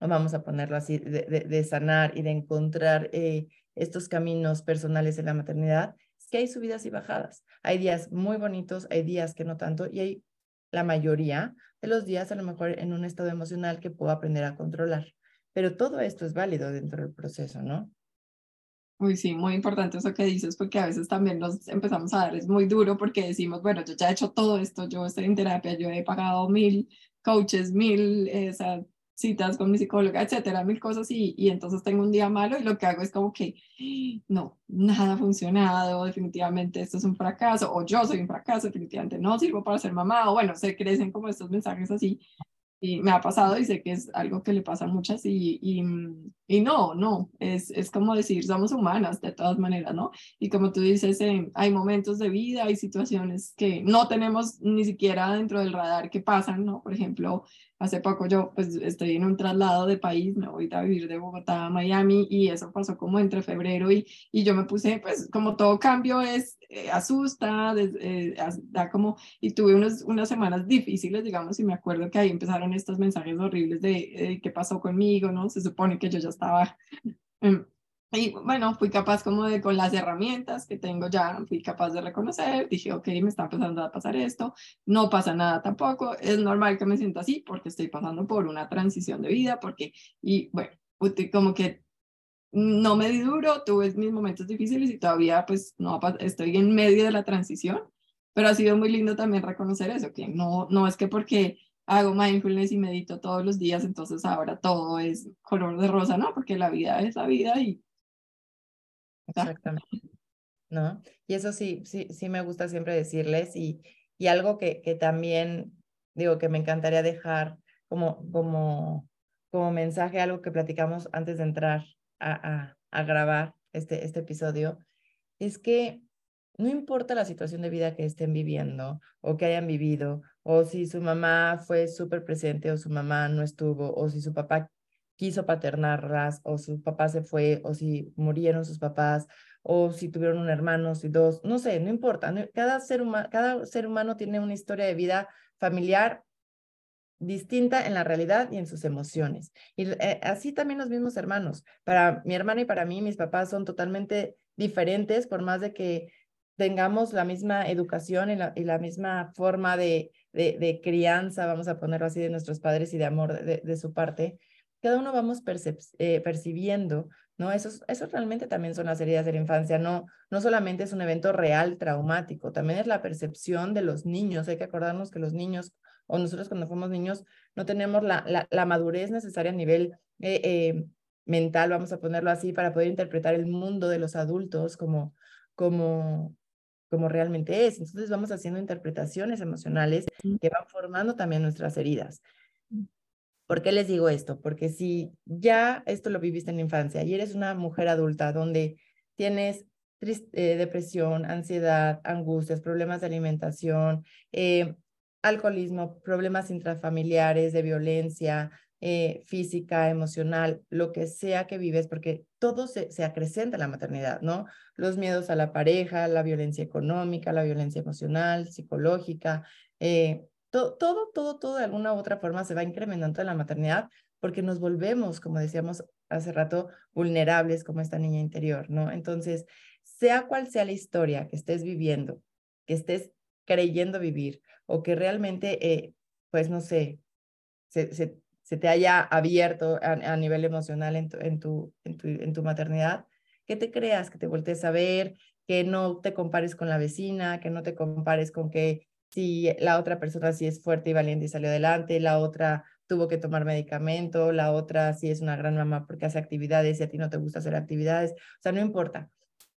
vamos a ponerlo así, de, de, de sanar y de encontrar eh, estos caminos personales en la maternidad, es que hay subidas y bajadas. Hay días muy bonitos, hay días que no tanto, y hay la mayoría de los días a lo mejor en un estado emocional que puedo aprender a controlar. Pero todo esto es válido dentro del proceso, ¿no? Uy, sí, muy importante eso que dices, porque a veces también nos empezamos a dar, es muy duro porque decimos, bueno, yo ya he hecho todo esto, yo estoy en terapia, yo he pagado mil coaches, mil eh, citas con mi psicóloga, etcétera, mil cosas y, y entonces tengo un día malo y lo que hago es como que no, nada ha funcionado, definitivamente esto es un fracaso o yo soy un fracaso, definitivamente no sirvo para ser mamá o bueno, se crecen como estos mensajes así y me ha pasado y sé que es algo que le pasa a muchas y, y, y no, no, es, es como decir, somos humanas de todas maneras, ¿no? Y como tú dices, hay momentos de vida, hay situaciones que no tenemos ni siquiera dentro del radar que pasan, ¿no? Por ejemplo, Hace poco yo pues estoy en un traslado de país, me voy a vivir de Bogotá a Miami y eso pasó como entre febrero y, y yo me puse pues como todo cambio es eh, asusta, eh, da como y tuve unos, unas semanas difíciles digamos y me acuerdo que ahí empezaron estos mensajes horribles de, de qué pasó conmigo, ¿no? Se supone que yo ya estaba y bueno, fui capaz como de con las herramientas que tengo ya, fui capaz de reconocer, dije, ok, me está empezando a pasar esto, no pasa nada tampoco, es normal que me sienta así porque estoy pasando por una transición de vida, porque, y bueno, como que no me di duro, tuve mis momentos difíciles y todavía pues no estoy en medio de la transición, pero ha sido muy lindo también reconocer eso, que no, no es que porque hago mindfulness y medito todos los días, entonces ahora todo es color de rosa, ¿no? Porque la vida es la vida y Exactamente. ¿No? Y eso sí, sí, sí me gusta siempre decirles y, y algo que, que también digo que me encantaría dejar como, como, como mensaje, algo que platicamos antes de entrar a, grabar este, este episodio, es que no importa la situación de vida que estén viviendo o que hayan vivido, o si su mamá fue súper presente o su mamá no estuvo, o si su papá quiso paternarlas, o su papá se fue, o si murieron sus papás, o si tuvieron un hermano, si dos, no sé, no importa. Cada, ser cada ser humano tiene una historia de vida familiar distinta en la realidad y en sus emociones. Y eh, así también los mismos hermanos. Para mi hermana y para mí, mis papás son totalmente diferentes, por más de que tengamos la misma educación y la, misma forma de, de, crianza, vamos a ponerlo así, de nuestros padres y de amor de, su parte, cada uno vamos eh, percibiendo, ¿no? Eso, eso realmente también son las heridas de la infancia, no, no solamente es un evento real traumático, también es la percepción de los niños. Hay que acordarnos que los niños o nosotros cuando fuimos niños no tenemos la, la, madurez necesaria a nivel eh, eh, mental, vamos a ponerlo así, para poder interpretar el mundo de los adultos como, como, como realmente es. Entonces vamos haciendo interpretaciones emocionales que van formando también nuestras heridas. ¿Por qué les digo esto? Porque si ya esto lo viviste en la infancia y eres una mujer adulta donde tienes eh, depresión, ansiedad, angustias, problemas de alimentación, eh, alcoholismo, problemas intrafamiliares, de violencia eh, física, emocional, lo que sea que vives, porque todo se, se en la maternidad, ¿no? Los miedos a la pareja, la violencia económica, la violencia emocional, psicológica, eh, todo, todo, todo de alguna u otra forma se va incrementando en la maternidad porque nos volvemos, como decíamos hace rato, vulnerables como esta niña interior, ¿no? Entonces, sea cual sea la historia que estés viviendo, que estés creyendo vivir o que realmente, eh, pues no sé, se, se, se, te haya abierto a, nivel emocional en tu, en, tu, en, tu, en tu maternidad, que te creas, que te voltees a ver, que no te compares con la vecina, que no te compares con que si la otra persona sí es fuerte y valiente y salió adelante, la otra tuvo que tomar medicamento, la otra sí es una gran mamá porque hace actividades y a ti no te gusta hacer actividades. O sea, no importa.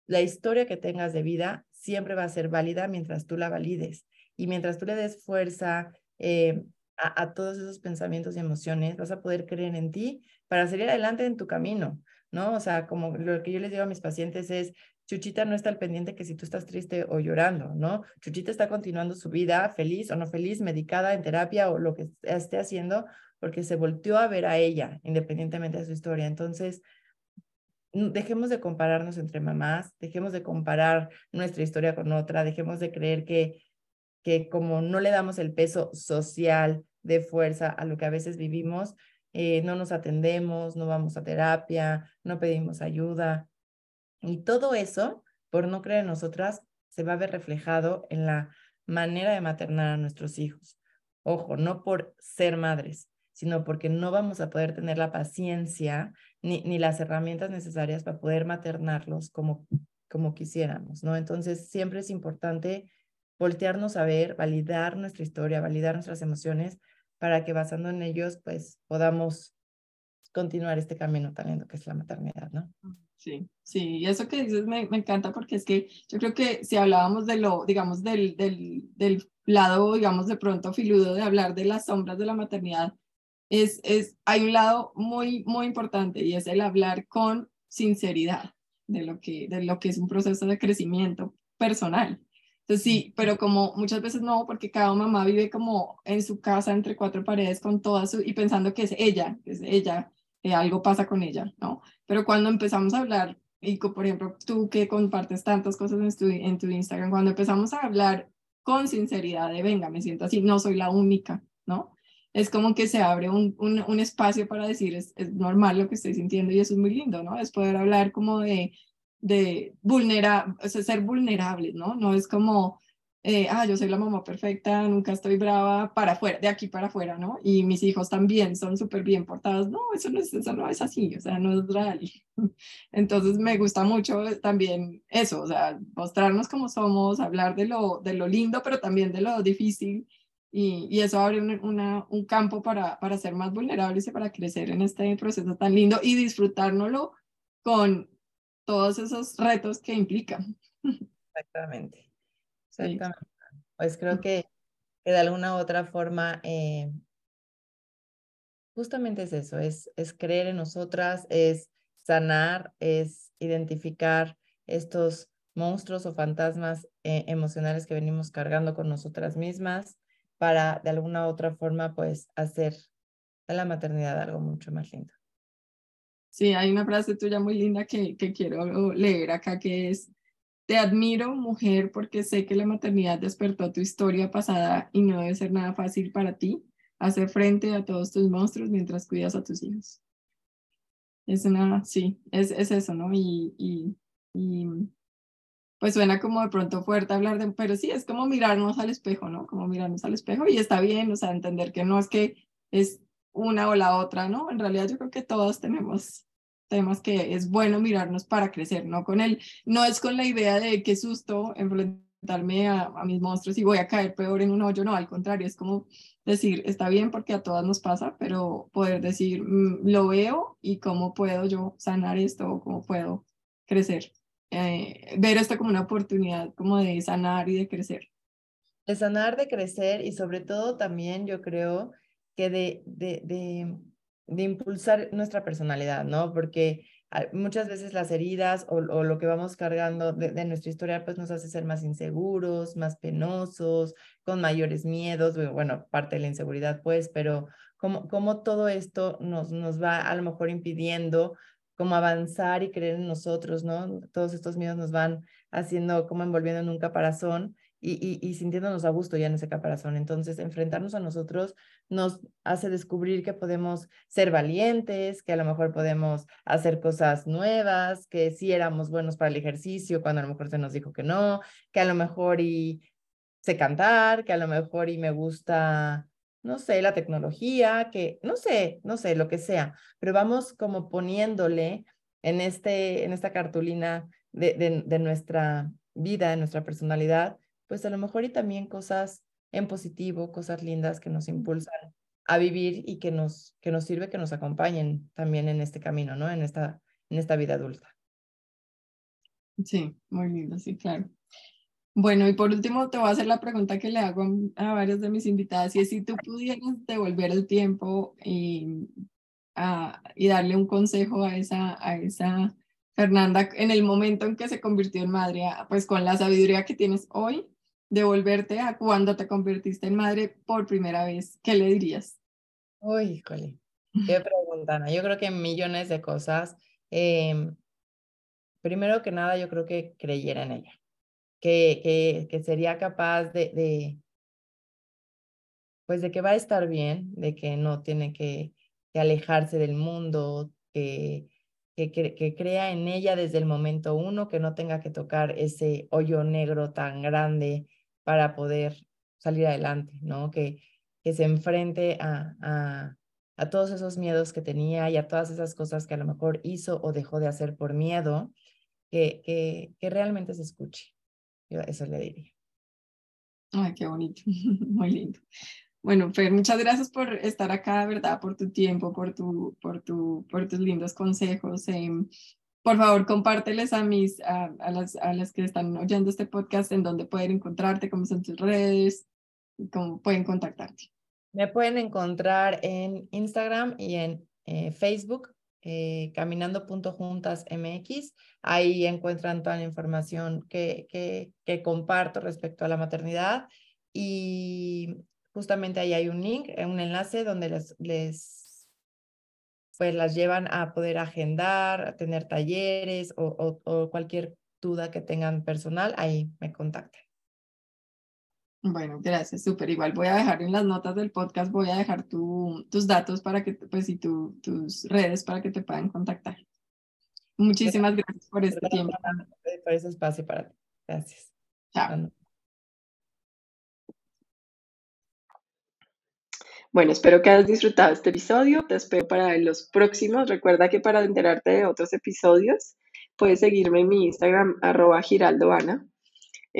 La historia que tengas de vida siempre va a ser válida mientras tú la valides. Y mientras tú le des fuerza eh, a, todos esos pensamientos y emociones, vas a poder creer en ti para salir adelante en tu camino, ¿no? O sea, como lo que yo les digo a mis pacientes es, Chuchita no está al pendiente que si tú estás triste o llorando, ¿no? Chuchita está continuando su vida feliz o no feliz, medicada en terapia o lo que esté haciendo, porque se volteó a ver a ella, independientemente de su historia. Entonces, dejemos de compararnos entre mamás, dejemos de comparar nuestra historia con otra, dejemos de creer que que como no le damos el peso social de fuerza a lo que a veces vivimos, eh, no nos atendemos, no vamos a terapia, no pedimos ayuda. Y todo eso, por no creer en nosotras, se va a ver reflejado en la manera de maternar a nuestros hijos. Ojo, no por ser madres, sino porque no vamos a poder tener la paciencia ni, ni las herramientas necesarias para poder maternarlos como, como quisiéramos, ¿no? Entonces, siempre es importante voltearnos a ver, validar nuestra historia, validar nuestras emociones, para que basando en ellos, pues podamos continuar este camino tan lindo que es la maternidad, ¿no? Sí, sí, y eso que dices me, me encanta porque es que yo creo que si hablábamos de lo, digamos, del, del, del lado, digamos, de pronto filudo de hablar de las sombras de la maternidad, es, es, hay un lado muy, muy importante y es el hablar con sinceridad de lo que, de lo que es un proceso de crecimiento personal. Entonces sí, pero como muchas veces no, porque cada mamá vive como en su casa entre cuatro paredes con todas su, y pensando que es ella, que es ella, que algo pasa con ella, ¿no? Pero cuando empezamos a hablar, y por ejemplo tú que compartes tantas cosas en tu, en tu Instagram, cuando empezamos a hablar con sinceridad de, venga, me siento así, no soy la única, ¿no? Es como que se abre un, un, un espacio para decir, es, es normal lo que estoy sintiendo y eso es muy lindo, ¿no? Es poder hablar como de, de vulnerar, o ser vulnerables, ¿no? No es como, eh, ah, yo soy la mamá perfecta, nunca estoy brava, para afuera, de aquí para afuera, ¿no? Y mis hijos también son súper bien portados. No, eso no, es, eso no es así, o sea, no es real. Entonces me gusta mucho también eso, o sea, mostrarnos como somos, hablar de lo, de lo lindo, pero también de lo difícil. Y, y eso abre un, una, un campo para, para ser más vulnerables y para crecer en este proceso tan lindo y disfrutárnoslo con todos esos retos que implican. Exactamente. Exactamente. Pues creo que, de alguna u otra forma, eh, justamente es eso, es, es creer en nosotras, es sanar, es identificar estos monstruos o fantasmas eh, emocionales que venimos cargando con nosotras mismas para de alguna u otra forma pues hacer de la maternidad algo mucho más lindo. Sí, hay una frase tuya muy linda que, que quiero leer acá que es, te admiro mujer porque sé que la maternidad despertó tu historia pasada y no debe ser nada fácil para ti hacer frente a todos tus monstruos mientras cuidas a tus hijos. Es una, sí, es, es eso, ¿no? Y, y, y pues suena como de pronto fuerte hablar de, pero sí, es como mirarnos al espejo, ¿no? Como mirarnos al espejo y está bien, o sea, entender que no es que es una o la otra, ¿no? En realidad yo creo que todos tenemos temas que es bueno mirarnos para crecer, ¿no? Con él, no es con la idea de qué susto enfrentarme a, a mis monstruos y voy a caer peor en un hoyo, no, al contrario, es como decir, está bien porque a todas nos pasa, pero poder decir, mm, lo veo y cómo puedo yo sanar esto o cómo puedo crecer. Eh, ver esto como una oportunidad como de sanar y de crecer. De sanar, de crecer y sobre todo también yo creo de, de, de, impulsar nuestra personalidad, ¿no? Porque muchas veces las heridas o, lo que vamos cargando de, de, nuestra historia pues nos hace ser más inseguros, más penosos, con mayores miedos, bueno, parte de la inseguridad pues, pero como, como todo esto nos, nos va a lo mejor impidiendo como avanzar y creer en nosotros, ¿no? Todos estos miedos nos van haciendo como envolviendo en un caparazón y, y, y, sintiéndonos a gusto ya en ese caparazón. Entonces, enfrentarnos a nosotros nos hace descubrir que podemos ser valientes, que a lo mejor podemos hacer cosas nuevas, que sí éramos buenos para el ejercicio cuando a lo mejor se nos dijo que no, que a lo mejor y sé cantar, que a lo mejor y me gusta no sé, la tecnología, que no sé, no sé, lo que sea, pero vamos como poniéndole en, este, en esta cartulina de, de, de nuestra vida, de nuestra personalidad, pues a lo mejor y también cosas en positivo, cosas lindas que nos impulsan a vivir y que nos, que nos sirve que nos acompañen también en este camino, ¿no? En esta, en esta vida adulta. Sí, muy lindo, sí, claro. Bueno, y por último te voy a hacer la pregunta que le hago a, varias de mis invitadas, y es si tú pudieras devolver el tiempo y, a, y darle un consejo a esa, a esa Fernanda en el momento en que se convirtió en madre, pues con la sabiduría que tienes hoy, devolverte a cuando te convertiste en madre por primera vez, ¿qué le dirías? Uy, híjole, qué pregunta, Yo creo que millones de cosas. Eh, primero que nada, yo creo que creyera en ella que, que, que sería capaz de, de, pues de que va a estar bien, de que no tiene que, que alejarse del mundo, que, que, que, crea en ella desde el momento uno, que no tenga que tocar ese hoyo negro tan grande para poder salir adelante, ¿no? Que, que se enfrente a, a, a todos esos miedos que tenía y a todas esas cosas que a lo mejor hizo o dejó de hacer por miedo, que, que, que realmente se escuche, yo eso le diría. Ay, qué bonito, muy lindo. Bueno, Fer, muchas gracias por estar acá, ¿verdad? Por tu tiempo, por, tu, por, tu, por tus lindos consejos. Eh, por favor, compárteles a, mis, a, a, las, a las que están oyendo este podcast en donde pueden encontrarte, cómo son tus redes, cómo pueden contactarte. Me pueden encontrar en Instagram y en eh, Facebook eh, caminando.juntasmx. Ahí encuentran toda la información que, que, que, comparto respecto a la maternidad y justamente ahí hay un link, eh, un enlace donde les, les pues las llevan a poder agendar, a tener talleres o, o, o cualquier duda que tengan personal, ahí me contacten. Bueno, gracias, súper. Igual voy a dejar en las notas del podcast, voy a dejar tu, tus datos para que, pues, y tu, tus redes para que te puedan contactar. Muchísimas gracias por este tiempo. Por ese espacio para ti. Gracias. Chao. Bueno, espero que hayas disfrutado este episodio. Te espero para los próximos. Recuerda que para enterarte de otros episodios, puedes seguirme en mi Instagram, arroba.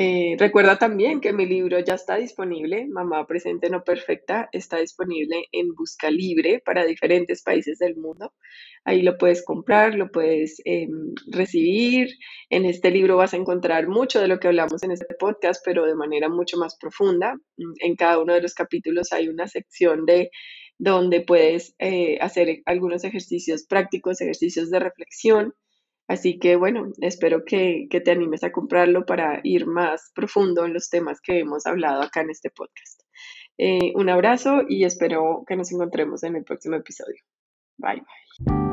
Eh, recuerda también que mi libro ya está disponible, Mamá Presente No Perfecta, está disponible en Busca Libre para diferentes países del mundo. Ahí lo puedes comprar, lo puedes eh, recibir. En este libro vas a encontrar mucho de lo que hablamos en este podcast, pero de manera mucho más profunda. En cada uno de los capítulos hay una sección de donde puedes eh, hacer algunos ejercicios prácticos, ejercicios de reflexión Así que bueno, espero que, que te animes a comprarlo para ir más profundo en los temas que hemos hablado acá en este podcast. Eh, un abrazo y espero que nos encontremos en el próximo episodio. Bye bye.